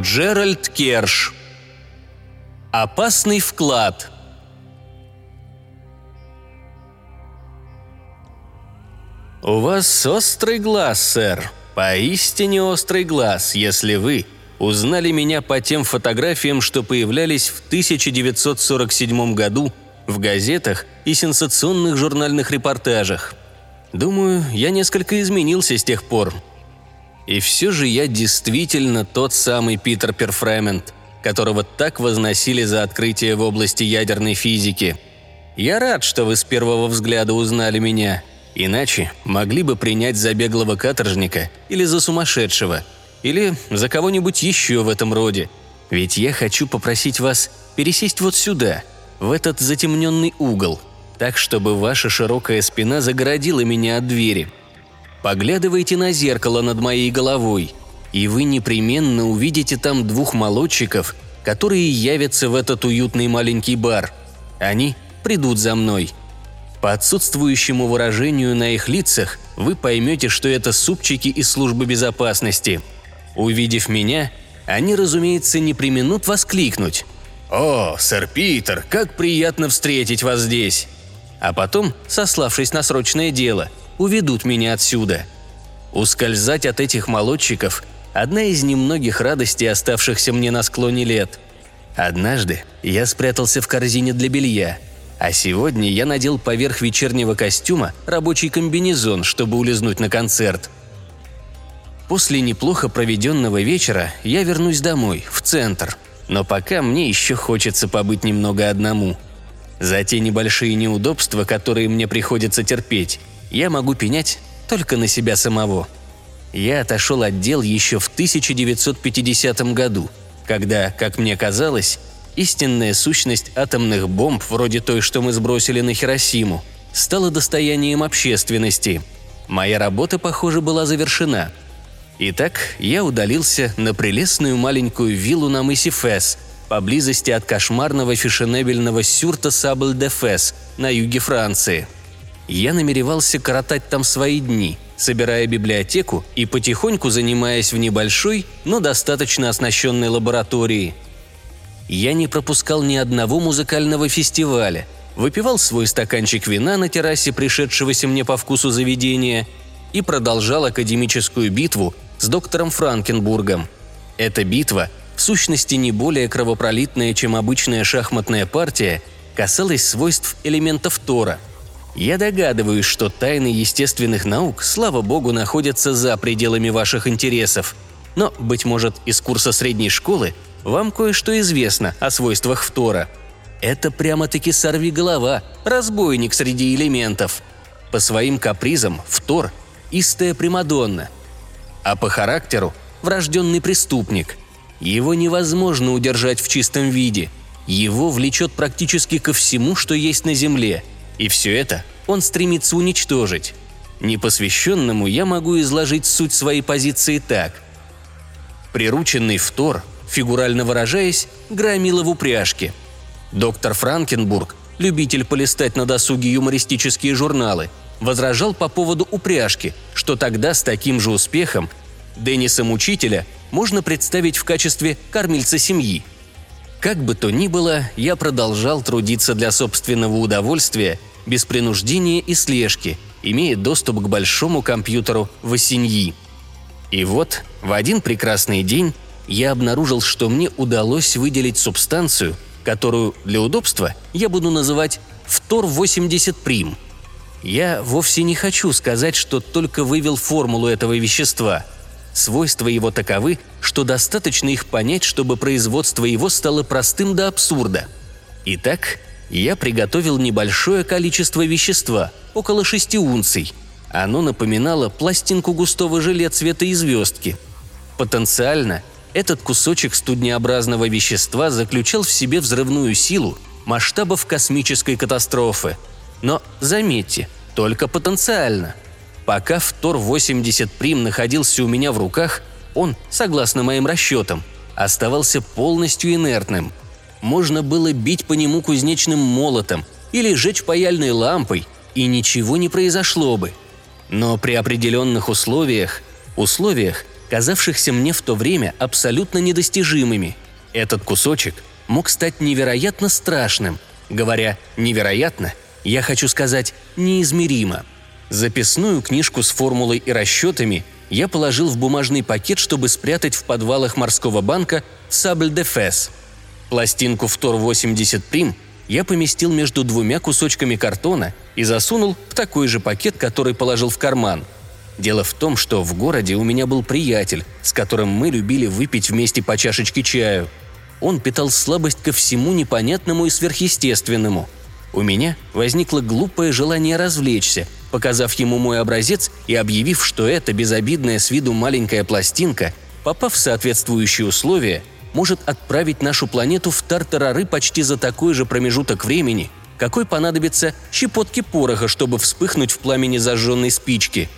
Джеральд Керш. Опасный вклад. У вас острый глаз, сэр. Поистине острый глаз, если вы узнали меня по тем фотографиям, что появлялись в 1947 году в газетах и сенсационных журнальных репортажах. Думаю, я несколько изменился с тех пор. И все же я действительно тот самый Питер Перфремент, которого так возносили за открытие в области ядерной физики. Я рад, что вы с первого взгляда узнали меня – Иначе могли бы принять за беглого каторжника или за сумасшедшего, или за кого-нибудь еще в этом роде. Ведь я хочу попросить вас пересесть вот сюда, в этот затемненный угол, так, чтобы ваша широкая спина загородила меня от двери. Поглядывайте на зеркало над моей головой, и вы непременно увидите там двух молодчиков, которые явятся в этот уютный маленький бар. Они придут за мной – по отсутствующему выражению на их лицах вы поймете, что это супчики из службы безопасности. Увидев меня, они, разумеется, не применут воскликнуть. «О, сэр Питер, как приятно встретить вас здесь!» А потом, сославшись на срочное дело, уведут меня отсюда. Ускользать от этих молодчиков – одна из немногих радостей, оставшихся мне на склоне лет. Однажды я спрятался в корзине для белья – а сегодня я надел поверх вечернего костюма рабочий комбинезон, чтобы улизнуть на концерт. После неплохо проведенного вечера я вернусь домой, в центр. Но пока мне еще хочется побыть немного одному. За те небольшие неудобства, которые мне приходится терпеть, я могу пенять только на себя самого. Я отошел от дел еще в 1950 году, когда, как мне казалось, истинная сущность атомных бомб, вроде той, что мы сбросили на Хиросиму, стала достоянием общественности. Моя работа, похоже, была завершена. Итак, я удалился на прелестную маленькую виллу на мысе Фес, поблизости от кошмарного фешенебельного сюрта Сабль-де-Фес на юге Франции. Я намеревался коротать там свои дни, собирая библиотеку и потихоньку занимаясь в небольшой, но достаточно оснащенной лаборатории – я не пропускал ни одного музыкального фестиваля, выпивал свой стаканчик вина на террасе пришедшегося мне по вкусу заведения и продолжал академическую битву с доктором Франкенбургом. Эта битва, в сущности не более кровопролитная, чем обычная шахматная партия, касалась свойств элементов Тора. Я догадываюсь, что тайны естественных наук, слава богу, находятся за пределами ваших интересов. Но, быть может, из курса средней школы – вам кое-что известно о свойствах фтора. Это прямо-таки сорвиголова, разбойник среди элементов. По своим капризам фтор – истая Примадонна, а по характеру – врожденный преступник. Его невозможно удержать в чистом виде. Его влечет практически ко всему, что есть на Земле. И все это он стремится уничтожить. Непосвященному я могу изложить суть своей позиции так. Прирученный Фтор фигурально выражаясь, громила в упряжке. Доктор Франкенбург, любитель полистать на досуге юмористические журналы, возражал по поводу упряжки, что тогда с таким же успехом Денниса-мучителя можно представить в качестве кормильца семьи. Как бы то ни было, я продолжал трудиться для собственного удовольствия, без принуждения и слежки, имея доступ к большому компьютеру в Осеньи. И вот, в один прекрасный день я обнаружил, что мне удалось выделить субстанцию, которую для удобства я буду называть «фтор-80 прим». Я вовсе не хочу сказать, что только вывел формулу этого вещества. Свойства его таковы, что достаточно их понять, чтобы производство его стало простым до абсурда. Итак, я приготовил небольшое количество вещества, около 6 унций. Оно напоминало пластинку густого желе цвета звездки. Потенциально этот кусочек студнеобразного вещества заключал в себе взрывную силу масштабов космической катастрофы. Но, заметьте, только потенциально. Пока Втор-80 Прим находился у меня в руках, он, согласно моим расчетам, оставался полностью инертным. Можно было бить по нему кузнечным молотом или жечь паяльной лампой, и ничего не произошло бы. Но при определенных условиях, условиях, казавшихся мне в то время абсолютно недостижимыми. Этот кусочек мог стать невероятно страшным. Говоря «невероятно», я хочу сказать «неизмеримо». Записную книжку с формулой и расчетами я положил в бумажный пакет, чтобы спрятать в подвалах морского банка «Сабль де Фес». Пластинку «Втор-80 Прим» я поместил между двумя кусочками картона и засунул в такой же пакет, который положил в карман. Дело в том, что в городе у меня был приятель, с которым мы любили выпить вместе по чашечке чаю. Он питал слабость ко всему непонятному и сверхъестественному. У меня возникло глупое желание развлечься, показав ему мой образец и объявив, что эта безобидная с виду маленькая пластинка, попав в соответствующие условия, может отправить нашу планету в тартарары почти за такой же промежуток времени, какой понадобится щепотки пороха, чтобы вспыхнуть в пламени зажженной спички.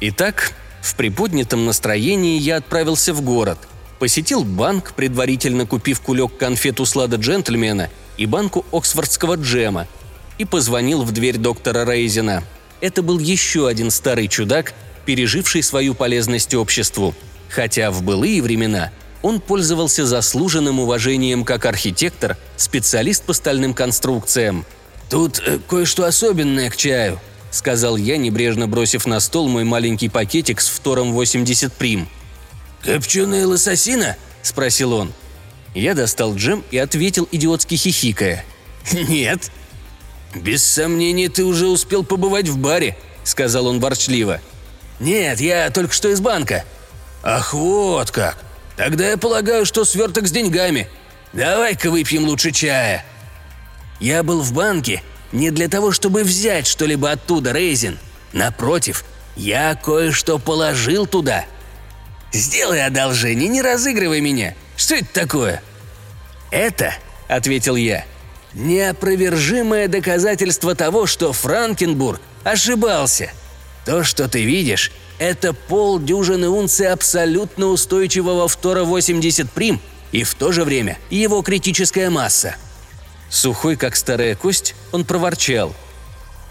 Итак, в приподнятом настроении я отправился в город, посетил банк, предварительно купив кулек конфет у слада джентльмена и банку оксфордского джема, и позвонил в дверь доктора Рейзена. Это был еще один старый чудак, переживший свою полезность обществу. Хотя в былые времена – он пользовался заслуженным уважением как архитектор, специалист по стальным конструкциям. «Тут э, кое-что особенное к чаю», — сказал я, небрежно бросив на стол мой маленький пакетик с втором 80 прим. «Копченая лососина?» – спросил он. Я достал джем и ответил, идиотски хихикая. «Нет». «Без сомнения, ты уже успел побывать в баре», – сказал он ворчливо. «Нет, я только что из банка». «Ах, вот как! Тогда я полагаю, что сверток с деньгами. Давай-ка выпьем лучше чая». Я был в банке не для того, чтобы взять что-либо оттуда, Рейзин. Напротив, я кое-что положил туда. Сделай одолжение, не разыгрывай меня. Что это такое? Это, ответил я, неопровержимое доказательство того, что Франкенбург ошибался. То, что ты видишь, это полдюжины унций абсолютно устойчивого фтора 80 прим и в то же время его критическая масса. Сухой, как старая кость, он проворчал.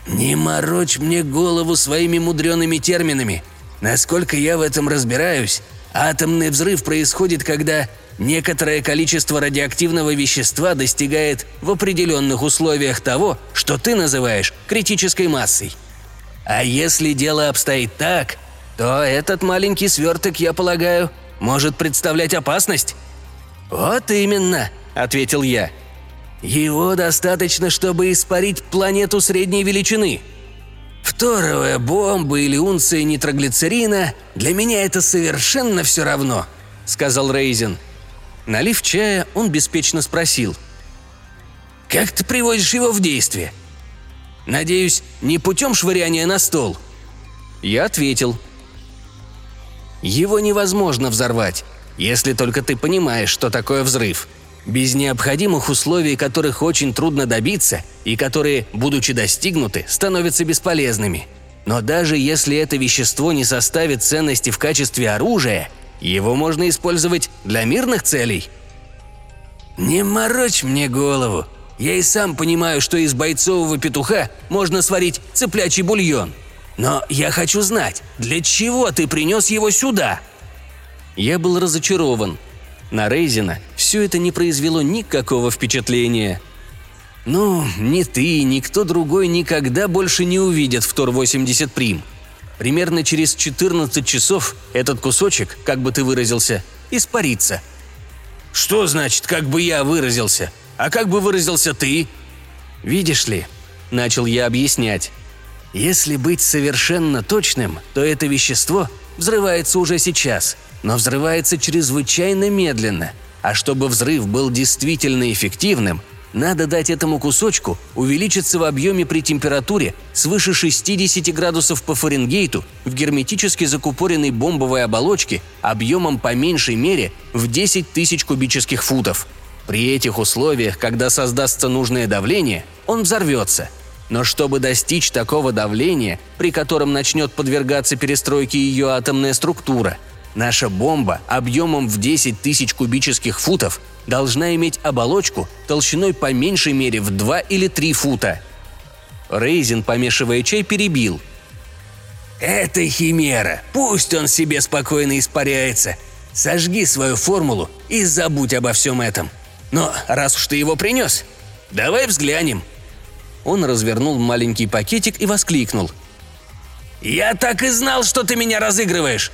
«Не морочь мне голову своими мудреными терминами. Насколько я в этом разбираюсь, атомный взрыв происходит, когда некоторое количество радиоактивного вещества достигает в определенных условиях того, что ты называешь критической массой. А если дело обстоит так, то этот маленький сверток, я полагаю, может представлять опасность?» «Вот именно», — ответил я. «Его достаточно, чтобы испарить планету средней величины. Вторая бомба или унция нитроглицерина – для меня это совершенно все равно», — сказал Рейзен. Налив чая, он беспечно спросил. «Как ты приводишь его в действие?» «Надеюсь, не путем швыряния на стол?» Я ответил – его невозможно взорвать, если только ты понимаешь, что такое взрыв. Без необходимых условий, которых очень трудно добиться и которые, будучи достигнуты, становятся бесполезными. Но даже если это вещество не составит ценности в качестве оружия, его можно использовать для мирных целей. «Не морочь мне голову. Я и сам понимаю, что из бойцового петуха можно сварить цыплячий бульон», но я хочу знать, для чего ты принес его сюда?» Я был разочарован. На Рейзена все это не произвело никакого впечатления. «Ну, ни ты, ни кто другой никогда больше не увидят в Тор-80 Прим. Примерно через 14 часов этот кусочек, как бы ты выразился, испарится». «Что значит, как бы я выразился? А как бы выразился ты?» «Видишь ли», — начал я объяснять, если быть совершенно точным, то это вещество взрывается уже сейчас, но взрывается чрезвычайно медленно. А чтобы взрыв был действительно эффективным, надо дать этому кусочку увеличиться в объеме при температуре свыше 60 градусов по Фаренгейту в герметически закупоренной бомбовой оболочке объемом по меньшей мере в 10 тысяч кубических футов. При этих условиях, когда создастся нужное давление, он взорвется – но чтобы достичь такого давления, при котором начнет подвергаться перестройке ее атомная структура, наша бомба объемом в 10 тысяч кубических футов должна иметь оболочку толщиной по меньшей мере в 2 или 3 фута. Рейзин, помешивая чай, перебил. Это химера, пусть он себе спокойно испаряется. Сожги свою формулу и забудь обо всем этом. Но раз уж ты его принес, давай взглянем». Он развернул маленький пакетик и воскликнул. «Я так и знал, что ты меня разыгрываешь!»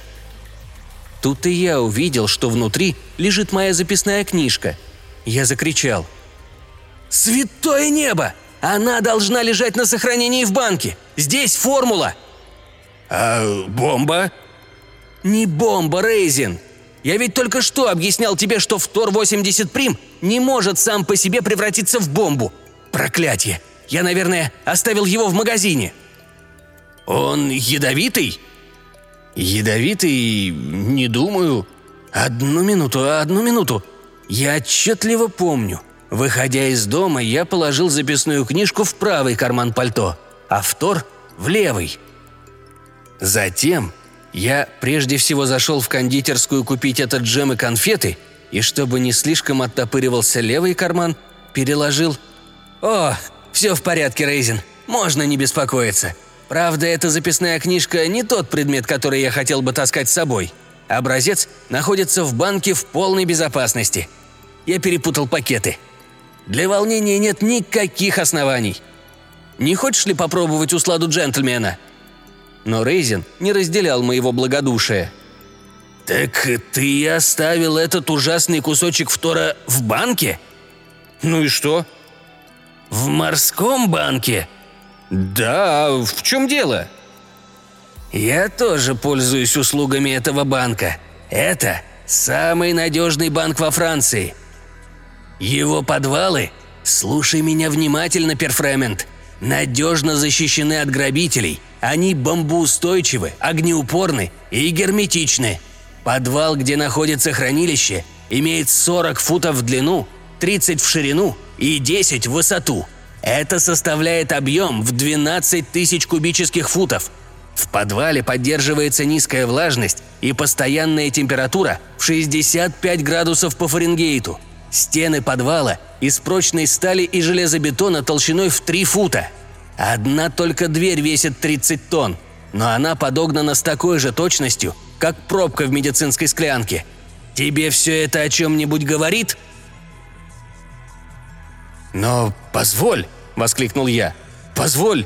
Тут и я увидел, что внутри лежит моя записная книжка. Я закричал. «Святое небо! Она должна лежать на сохранении в банке! Здесь формула!» «А бомба?» «Не бомба, Рейзин! Я ведь только что объяснял тебе, что Втор-80 Прим не может сам по себе превратиться в бомбу. Проклятие! Я, наверное, оставил его в магазине». «Он ядовитый?» «Ядовитый? Не думаю. Одну минуту, одну минуту. Я отчетливо помню. Выходя из дома, я положил записную книжку в правый карман пальто, а втор – в левый. Затем я прежде всего зашел в кондитерскую купить этот джем и конфеты, и чтобы не слишком оттопыривался левый карман, переложил... О, все в порядке, Рейзин, можно не беспокоиться. Правда, эта записная книжка не тот предмет, который я хотел бы таскать с собой. Образец находится в банке в полной безопасности. Я перепутал пакеты. Для волнения нет никаких оснований. Не хочешь ли попробовать усладу джентльмена?» Но Рейзен не разделял моего благодушия. «Так ты оставил этот ужасный кусочек фтора в банке?» «Ну и что?» «В морском банке?» «Да, в чем дело?» «Я тоже пользуюсь услугами этого банка. Это самый надежный банк во Франции. Его подвалы, слушай меня внимательно, Перфремент, надежно защищены от грабителей. Они бомбоустойчивы, огнеупорны и герметичны. Подвал, где находится хранилище, имеет 40 футов в длину, 30 в ширину и 10 в высоту – это составляет объем в 12 тысяч кубических футов. В подвале поддерживается низкая влажность и постоянная температура в 65 градусов по Фаренгейту. Стены подвала из прочной стали и железобетона толщиной в 3 фута. Одна только дверь весит 30 тонн, но она подогнана с такой же точностью, как пробка в медицинской склянке. Тебе все это о чем-нибудь говорит?» «Но позволь!» – воскликнул я. «Позволь!»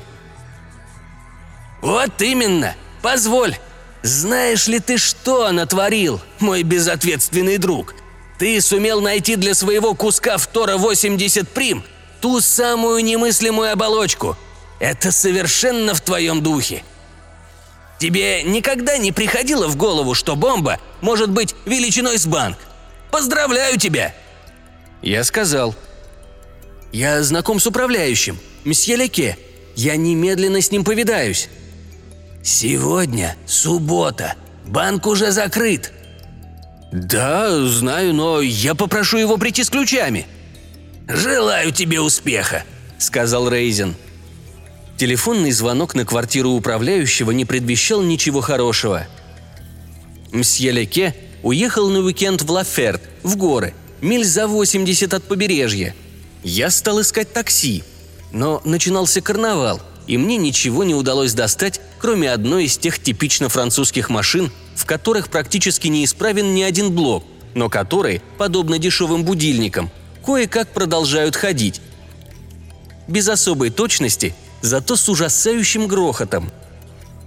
«Вот именно! Позволь! Знаешь ли ты, что натворил, мой безответственный друг? Ты сумел найти для своего куска Втора 80 Прим ту самую немыслимую оболочку. Это совершенно в твоем духе. Тебе никогда не приходило в голову, что бомба может быть величиной с банк? Поздравляю тебя!» Я сказал – я знаком с управляющим, мсье Леке. Я немедленно с ним повидаюсь». «Сегодня суббота. Банк уже закрыт». «Да, знаю, но я попрошу его прийти с ключами». «Желаю тебе успеха», — сказал Рейзен. Телефонный звонок на квартиру управляющего не предвещал ничего хорошего. Мсье Леке уехал на уикенд в Лаферт, в горы, миль за 80 от побережья – я стал искать такси, но начинался карнавал, и мне ничего не удалось достать, кроме одной из тех типично французских машин, в которых практически не исправен ни один блок, но которые, подобно дешевым будильникам, кое-как продолжают ходить. Без особой точности, зато с ужасающим грохотом.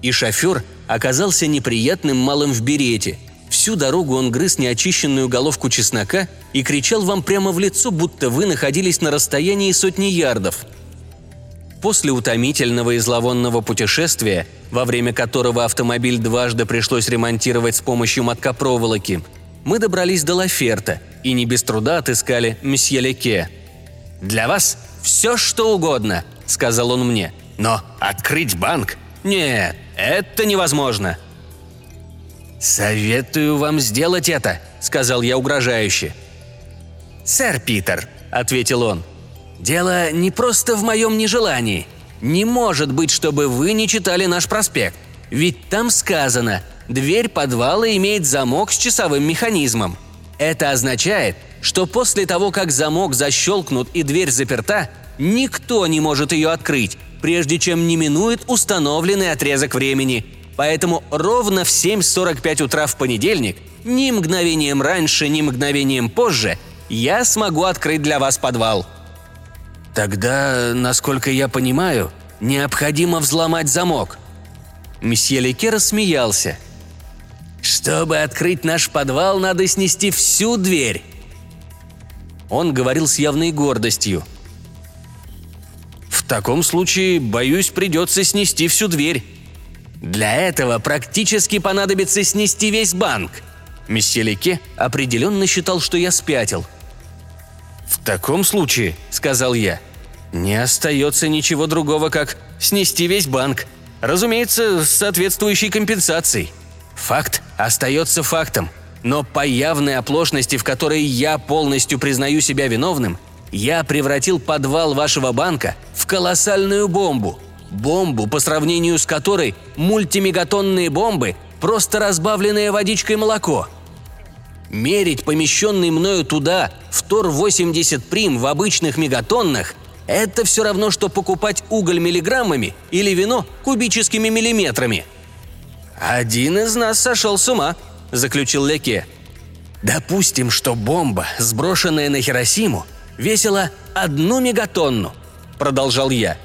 И шофер оказался неприятным малым в берете – Всю дорогу он грыз неочищенную головку чеснока и кричал вам прямо в лицо, будто вы находились на расстоянии сотни ярдов. После утомительного и зловонного путешествия, во время которого автомобиль дважды пришлось ремонтировать с помощью мотка проволоки, мы добрались до Лаферта и не без труда отыскали месье Леке. «Для вас все что угодно», — сказал он мне. «Но открыть банк? Нет, это невозможно. «Советую вам сделать это», — сказал я угрожающе. «Сэр Питер», — ответил он, — «дело не просто в моем нежелании. Не может быть, чтобы вы не читали наш проспект. Ведь там сказано, дверь подвала имеет замок с часовым механизмом. Это означает, что после того, как замок защелкнут и дверь заперта, никто не может ее открыть, прежде чем не минует установленный отрезок времени. Поэтому ровно в 7.45 утра в понедельник, ни мгновением раньше, ни мгновением позже, я смогу открыть для вас подвал». «Тогда, насколько я понимаю, необходимо взломать замок». Месье Леке рассмеялся. «Чтобы открыть наш подвал, надо снести всю дверь». Он говорил с явной гордостью. «В таком случае, боюсь, придется снести всю дверь». «Для этого практически понадобится снести весь банк». Месье Леке определенно считал, что я спятил. «В таком случае», — сказал я, — «не остается ничего другого, как снести весь банк. Разумеется, с соответствующей компенсацией. Факт остается фактом. Но по явной оплошности, в которой я полностью признаю себя виновным, я превратил подвал вашего банка в колоссальную бомбу. Бомбу, по сравнению с которой мультимегатонные бомбы – просто разбавленное водичкой молоко. Мерить помещенный мною туда в Тор-80 прим в обычных мегатоннах – это все равно, что покупать уголь миллиграммами или вино кубическими миллиметрами. «Один из нас сошел с ума», – заключил Леке. «Допустим, что бомба, сброшенная на Хиросиму, весила одну мегатонну», – продолжал я.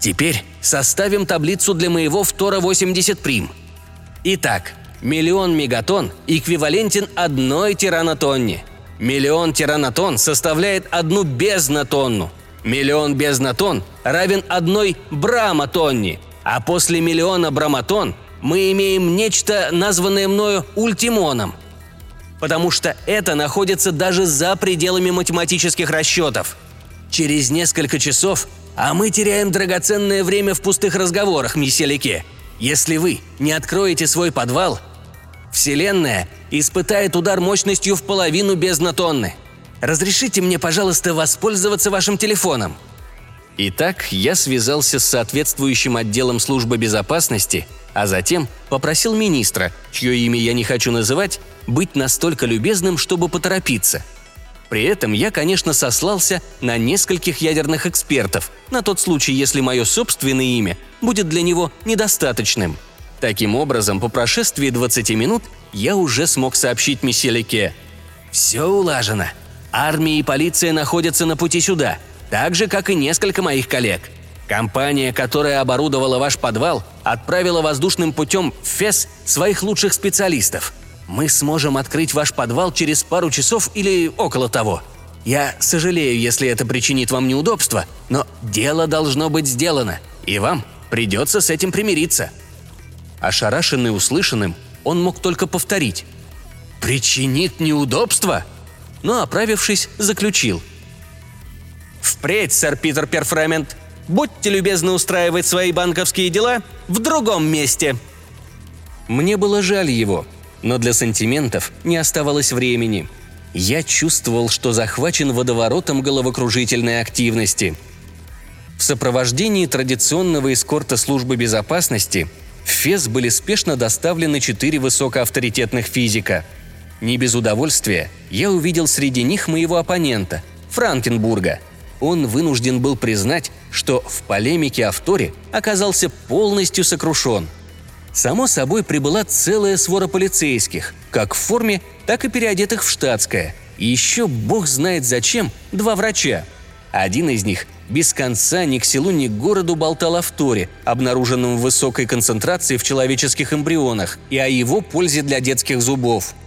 «Теперь составим таблицу для моего Втора-80 прим. Итак, миллион мегатон эквивалентен одной тиранотонне. Миллион тиранотон составляет одну безнатонну. Миллион безнатон равен одной браматонне, а после миллиона браматон мы имеем нечто, названное мною ультимоном. Потому что это находится даже за пределами математических расчетов. Через несколько часов, а мы теряем драгоценное время в пустых разговорах, месье. Если вы не откроете свой подвал, Вселенная испытает удар мощностью в половину безнатонны. Разрешите мне, пожалуйста, воспользоваться вашим телефоном – Итак, я связался с соответствующим отделом службы безопасности, а затем попросил министра, чье имя я не хочу называть, быть настолько любезным, чтобы поторопиться. При этом я, конечно, сослался на нескольких ядерных экспертов, на тот случай, если мое собственное имя будет для него недостаточным. Таким образом, по прошествии 20 минут я уже смог сообщить месье Леке. «Все улажено. Армия и полиция находятся на пути сюда так же, как и несколько моих коллег. Компания, которая оборудовала ваш подвал, отправила воздушным путем в ФЕС своих лучших специалистов. Мы сможем открыть ваш подвал через пару часов или около того. Я сожалею, если это причинит вам неудобства, но дело должно быть сделано, и вам придется с этим примириться». Ошарашенный услышанным, он мог только повторить. «Причинит неудобства?» Но, оправившись, заключил – Впредь, сэр Питер Перфремент, будьте любезны устраивать свои банковские дела в другом месте». Мне было жаль его, но для сантиментов не оставалось времени. Я чувствовал, что захвачен водоворотом головокружительной активности. В сопровождении традиционного эскорта службы безопасности в ФЕС были спешно доставлены четыре высокоавторитетных физика. Не без удовольствия я увидел среди них моего оппонента – Франкенбурга – он вынужден был признать, что в полемике о Вторе оказался полностью сокрушен. Само собой прибыла целая свора полицейских, как в форме, так и переодетых в штатское. И еще бог знает зачем два врача. Один из них без конца ни к селу, ни к городу болтал о Вторе, обнаруженном в высокой концентрации в человеческих эмбрионах, и о его пользе для детских зубов –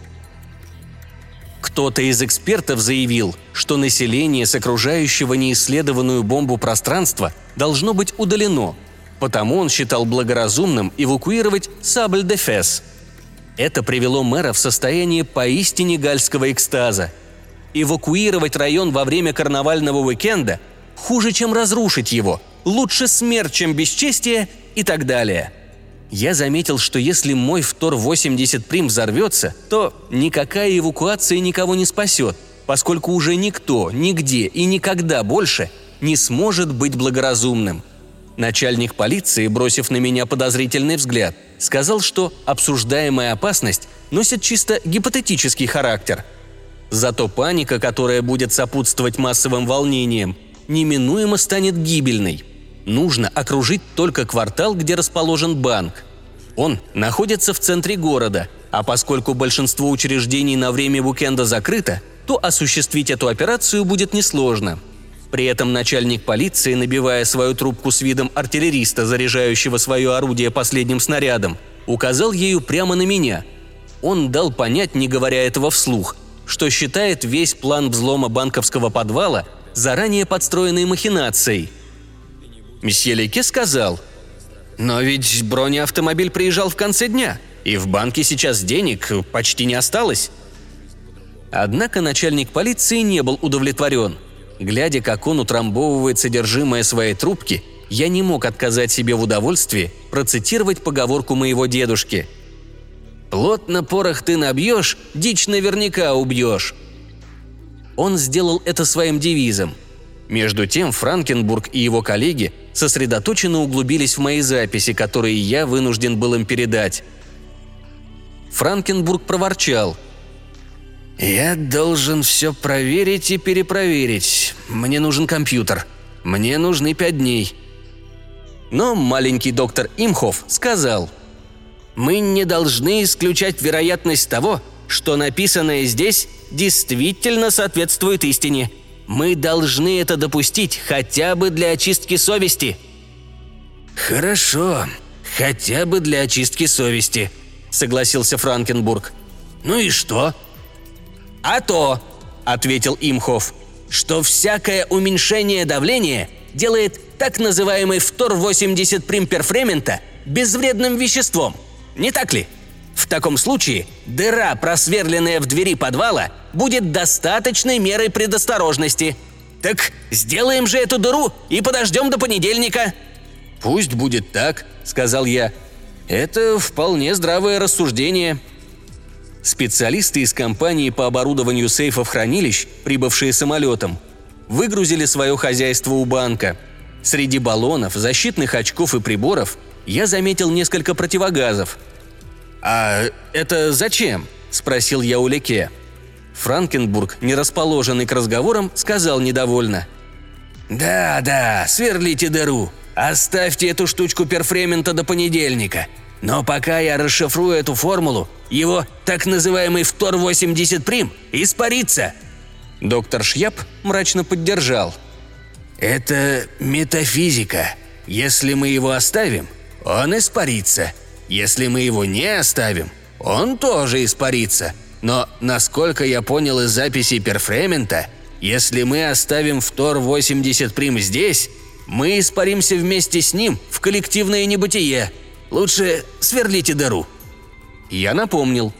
кто-то из экспертов заявил, что население с окружающего неисследованную бомбу пространства должно быть удалено, потому он считал благоразумным эвакуировать Сабль-де-Фес. Это привело мэра в состояние поистине гальского экстаза. Эвакуировать район во время карнавального уикенда хуже, чем разрушить его, лучше смерть, чем бесчестие и так далее – я заметил, что если мой Втор-80 Прим взорвется, то никакая эвакуация никого не спасет, поскольку уже никто, нигде и никогда больше не сможет быть благоразумным. Начальник полиции, бросив на меня подозрительный взгляд, сказал, что обсуждаемая опасность носит чисто гипотетический характер. Зато паника, которая будет сопутствовать массовым волнениям, неминуемо станет гибельной – Нужно окружить только квартал, где расположен банк. Он находится в центре города, а поскольку большинство учреждений на время уикенда закрыто, то осуществить эту операцию будет несложно. При этом начальник полиции, набивая свою трубку с видом артиллериста, заряжающего свое орудие последним снарядом, указал ею прямо на меня. Он дал понять, не говоря этого вслух, что считает весь план взлома банковского подвала заранее подстроенной махинацией. Месье Лейке сказал, «Но ведь бронеавтомобиль приезжал в конце дня, и в банке сейчас денег почти не осталось». Однако начальник полиции не был удовлетворен. Глядя, как он утрамбовывает содержимое своей трубки, я не мог отказать себе в удовольствии процитировать поговорку моего дедушки. «Плотно порох ты набьешь, дичь наверняка убьешь». Он сделал это своим девизом. Между тем Франкенбург и его коллеги сосредоточенно углубились в мои записи, которые я вынужден был им передать. Франкенбург проворчал – «Я должен все проверить и перепроверить. Мне нужен компьютер. Мне нужны пять дней». Но маленький доктор Имхов сказал, «Мы не должны исключать вероятность того, что написанное здесь действительно соответствует истине. Мы должны это допустить хотя бы для очистки совести». «Хорошо, хотя бы для очистки совести», — согласился Франкенбург. «Ну и что?» «А то», — ответил Имхов, — «что всякое уменьшение давления делает так называемый фтор-80 примперфремента безвредным веществом. Не так ли? В таком случае дыра, просверленная в двери подвала, будет достаточной мерой предосторожности. Так сделаем же эту дыру и подождем до понедельника». «Пусть будет так», — сказал я. «Это вполне здравое рассуждение», Специалисты из компании по оборудованию сейфов-хранилищ, прибывшие самолетом, выгрузили свое хозяйство у банка. Среди баллонов, защитных очков и приборов я заметил несколько противогазов. «А это зачем?» – спросил я у Леке. Франкенбург, не расположенный к разговорам, сказал недовольно. «Да, да, сверлите дыру. Оставьте эту штучку перфремента до понедельника. Но пока я расшифрую эту формулу, его так называемый Втор-80 Прим испарится. Доктор Шьяп мрачно поддержал. Это метафизика. Если мы его оставим, он испарится. Если мы его не оставим, он тоже испарится. Но, насколько я понял из записи Перфремента, если мы оставим Втор-80 Прим здесь, мы испаримся вместе с ним в коллективное небытие – Лучше сверлите дыру». Я напомнил.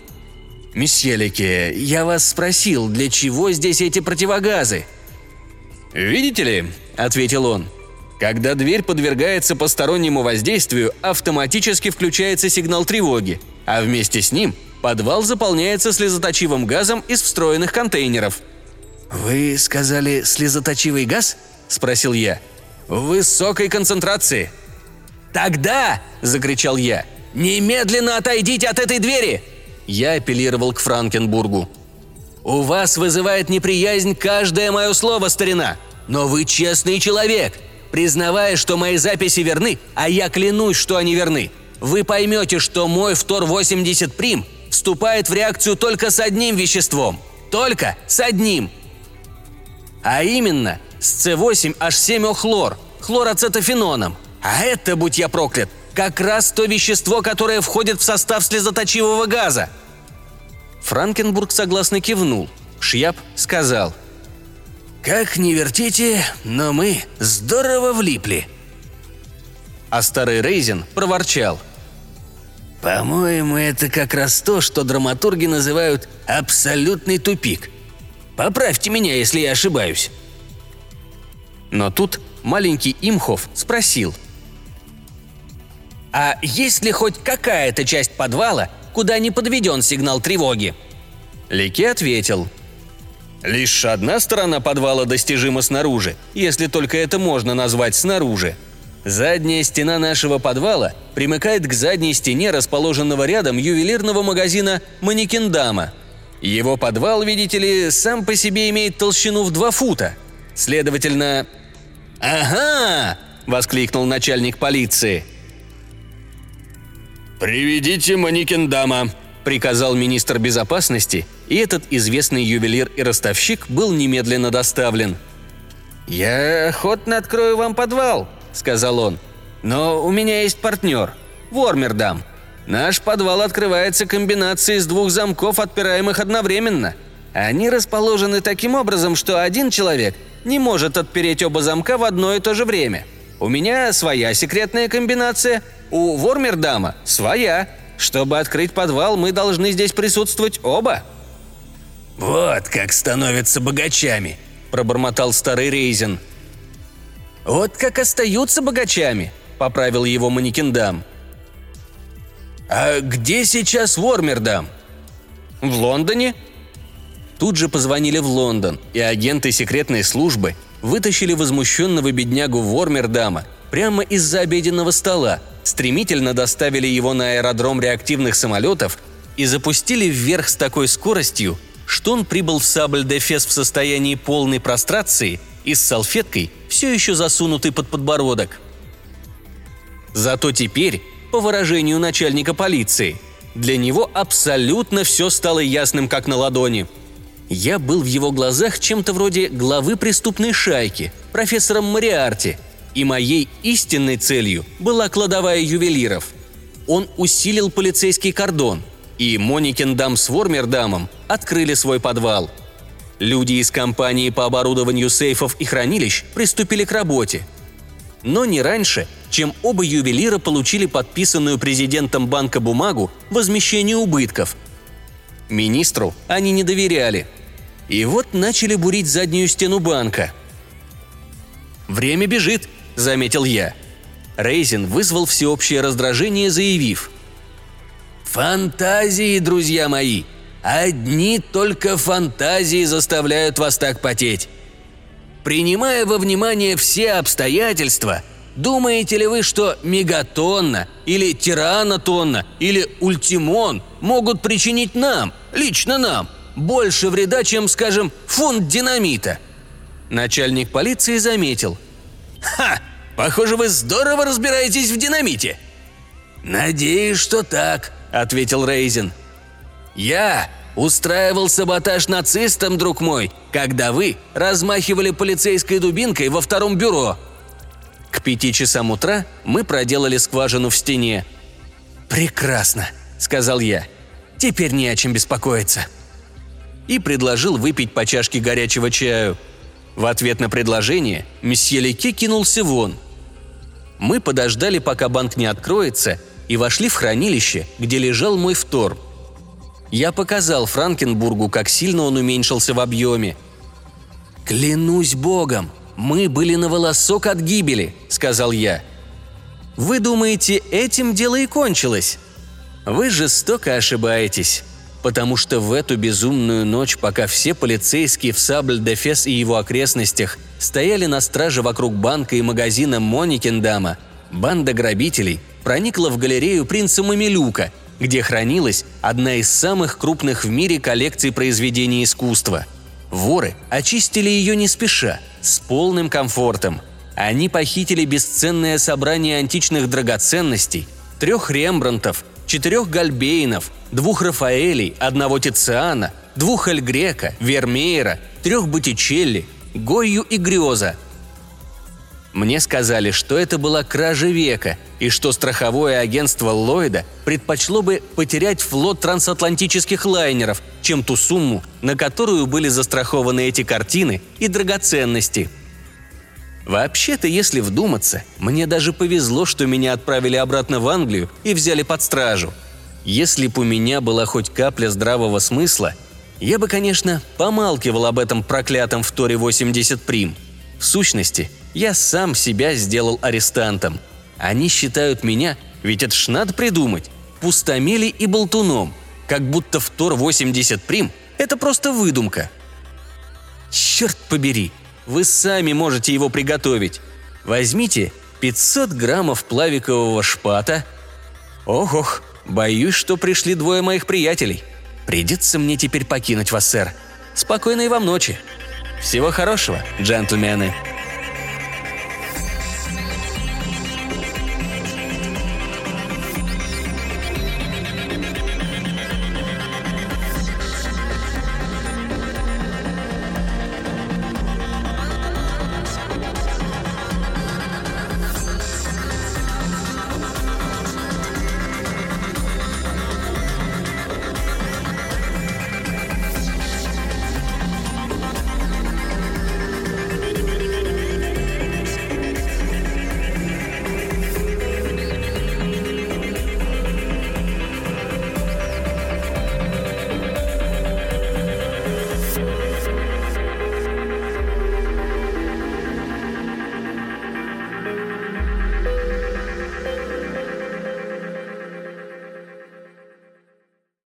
«Месье Леке, я вас спросил, для чего здесь эти противогазы?» «Видите ли», — ответил он, — «когда дверь подвергается постороннему воздействию, автоматически включается сигнал тревоги, а вместе с ним подвал заполняется слезоточивым газом из встроенных контейнеров». «Вы сказали слезоточивый газ?» – спросил я. «В высокой концентрации», «Тогда!» – закричал я. «Немедленно отойдите от этой двери!» Я апеллировал к Франкенбургу. «У вас вызывает неприязнь каждое мое слово, старина. Но вы честный человек. Признавая, что мои записи верны, а я клянусь, что они верны, вы поймете, что мой Втор-80 Прим вступает в реакцию только с одним веществом. Только с одним. А именно с С8H7О-хлор, хлороцетофеноном. А это, будь я проклят, как раз то вещество, которое входит в состав слезоточивого газа. Франкенбург согласно кивнул. Шьяп сказал. «Как не вертите, но мы здорово влипли». А старый Рейзен проворчал. «По-моему, это как раз то, что драматурги называют «абсолютный тупик». Поправьте меня, если я ошибаюсь». Но тут маленький Имхов спросил – а есть ли хоть какая-то часть подвала, куда не подведен сигнал тревоги? Лике ответил. Лишь одна сторона подвала достижима снаружи, если только это можно назвать снаружи. Задняя стена нашего подвала примыкает к задней стене расположенного рядом ювелирного магазина «Манекендама». Его подвал, видите ли, сам по себе имеет толщину в два фута. Следовательно... «Ага!» – воскликнул начальник полиции – «Приведите манекен-дама», – приказал министр безопасности, и этот известный ювелир и ростовщик был немедленно доставлен. «Я охотно открою вам подвал», – сказал он. «Но у меня есть партнер. Вормердам. Наш подвал открывается комбинацией из двух замков, отпираемых одновременно. Они расположены таким образом, что один человек не может отпереть оба замка в одно и то же время. У меня своя секретная комбинация, у Вормердама своя. Чтобы открыть подвал, мы должны здесь присутствовать оба». «Вот как становятся богачами», – пробормотал старый Рейзен. «Вот как остаются богачами», – поправил его манекендам. «А где сейчас Вормердам?» «В Лондоне». Тут же позвонили в Лондон, и агенты секретной службы вытащили возмущенного беднягу Вормердама прямо из-за обеденного стола, стремительно доставили его на аэродром реактивных самолетов и запустили вверх с такой скоростью, что он прибыл в Сабль-де-Фес в состоянии полной прострации и с салфеткой, все еще засунутой под подбородок. Зато теперь, по выражению начальника полиции, для него абсолютно все стало ясным, как на ладони – я был в его глазах чем-то вроде главы преступной шайки, профессором Мариарти, и моей истинной целью была кладовая ювелиров. Он усилил полицейский кордон, и Моникин дам с Вормердамом открыли свой подвал. Люди из компании по оборудованию сейфов и хранилищ приступили к работе. Но не раньше, чем оба ювелира получили подписанную президентом банка бумагу возмещения убытков. Министру они не доверяли – и вот начали бурить заднюю стену банка. «Время бежит», — заметил я. Рейзин вызвал всеобщее раздражение, заявив. «Фантазии, друзья мои! Одни только фантазии заставляют вас так потеть. Принимая во внимание все обстоятельства, думаете ли вы, что мегатонна или тиранотонна или ультимон могут причинить нам, лично нам, больше вреда, чем, скажем, фунт динамита. Начальник полиции заметил. «Ха! Похоже, вы здорово разбираетесь в динамите!» «Надеюсь, что так», — ответил Рейзен. «Я устраивал саботаж нацистам, друг мой, когда вы размахивали полицейской дубинкой во втором бюро». К пяти часам утра мы проделали скважину в стене. «Прекрасно», — сказал я. «Теперь не о чем беспокоиться» и предложил выпить по чашке горячего чаю. В ответ на предложение месье Леке кинулся вон. Мы подождали, пока банк не откроется, и вошли в хранилище, где лежал мой втор. Я показал Франкенбургу, как сильно он уменьшился в объеме. «Клянусь богом, мы были на волосок от гибели», — сказал я. «Вы думаете, этим дело и кончилось?» «Вы жестоко ошибаетесь потому что в эту безумную ночь, пока все полицейские в Сабль-де-Фес и его окрестностях стояли на страже вокруг банка и магазина Моникендама, банда грабителей проникла в галерею принца Мамилюка, где хранилась одна из самых крупных в мире коллекций произведений искусства. Воры очистили ее не спеша, с полным комфортом. Они похитили бесценное собрание античных драгоценностей, трех Рембрандтов, четырех Гальбейнов – двух Рафаэлей, одного Тициана, двух Эль Грека, Вермеера, трех Боттичелли, Гойю и Грёза. Мне сказали, что это была кража века, и что страховое агентство Ллойда предпочло бы потерять флот трансатлантических лайнеров, чем ту сумму, на которую были застрахованы эти картины и драгоценности. Вообще-то, если вдуматься, мне даже повезло, что меня отправили обратно в Англию и взяли под стражу – если бы у меня была хоть капля здравого смысла, я бы, конечно, помалкивал об этом проклятом в Торе 80 прим. В сущности, я сам себя сделал арестантом. Они считают меня, ведь это ж надо придумать, пустомели и болтуном, как будто в Тор 80 прим – это просто выдумка. Черт побери, вы сами можете его приготовить. Возьмите 500 граммов плавикового шпата. Ох-ох, Боюсь, что пришли двое моих приятелей. Придется мне теперь покинуть вас, сэр. Спокойной вам ночи. Всего хорошего, джентльмены.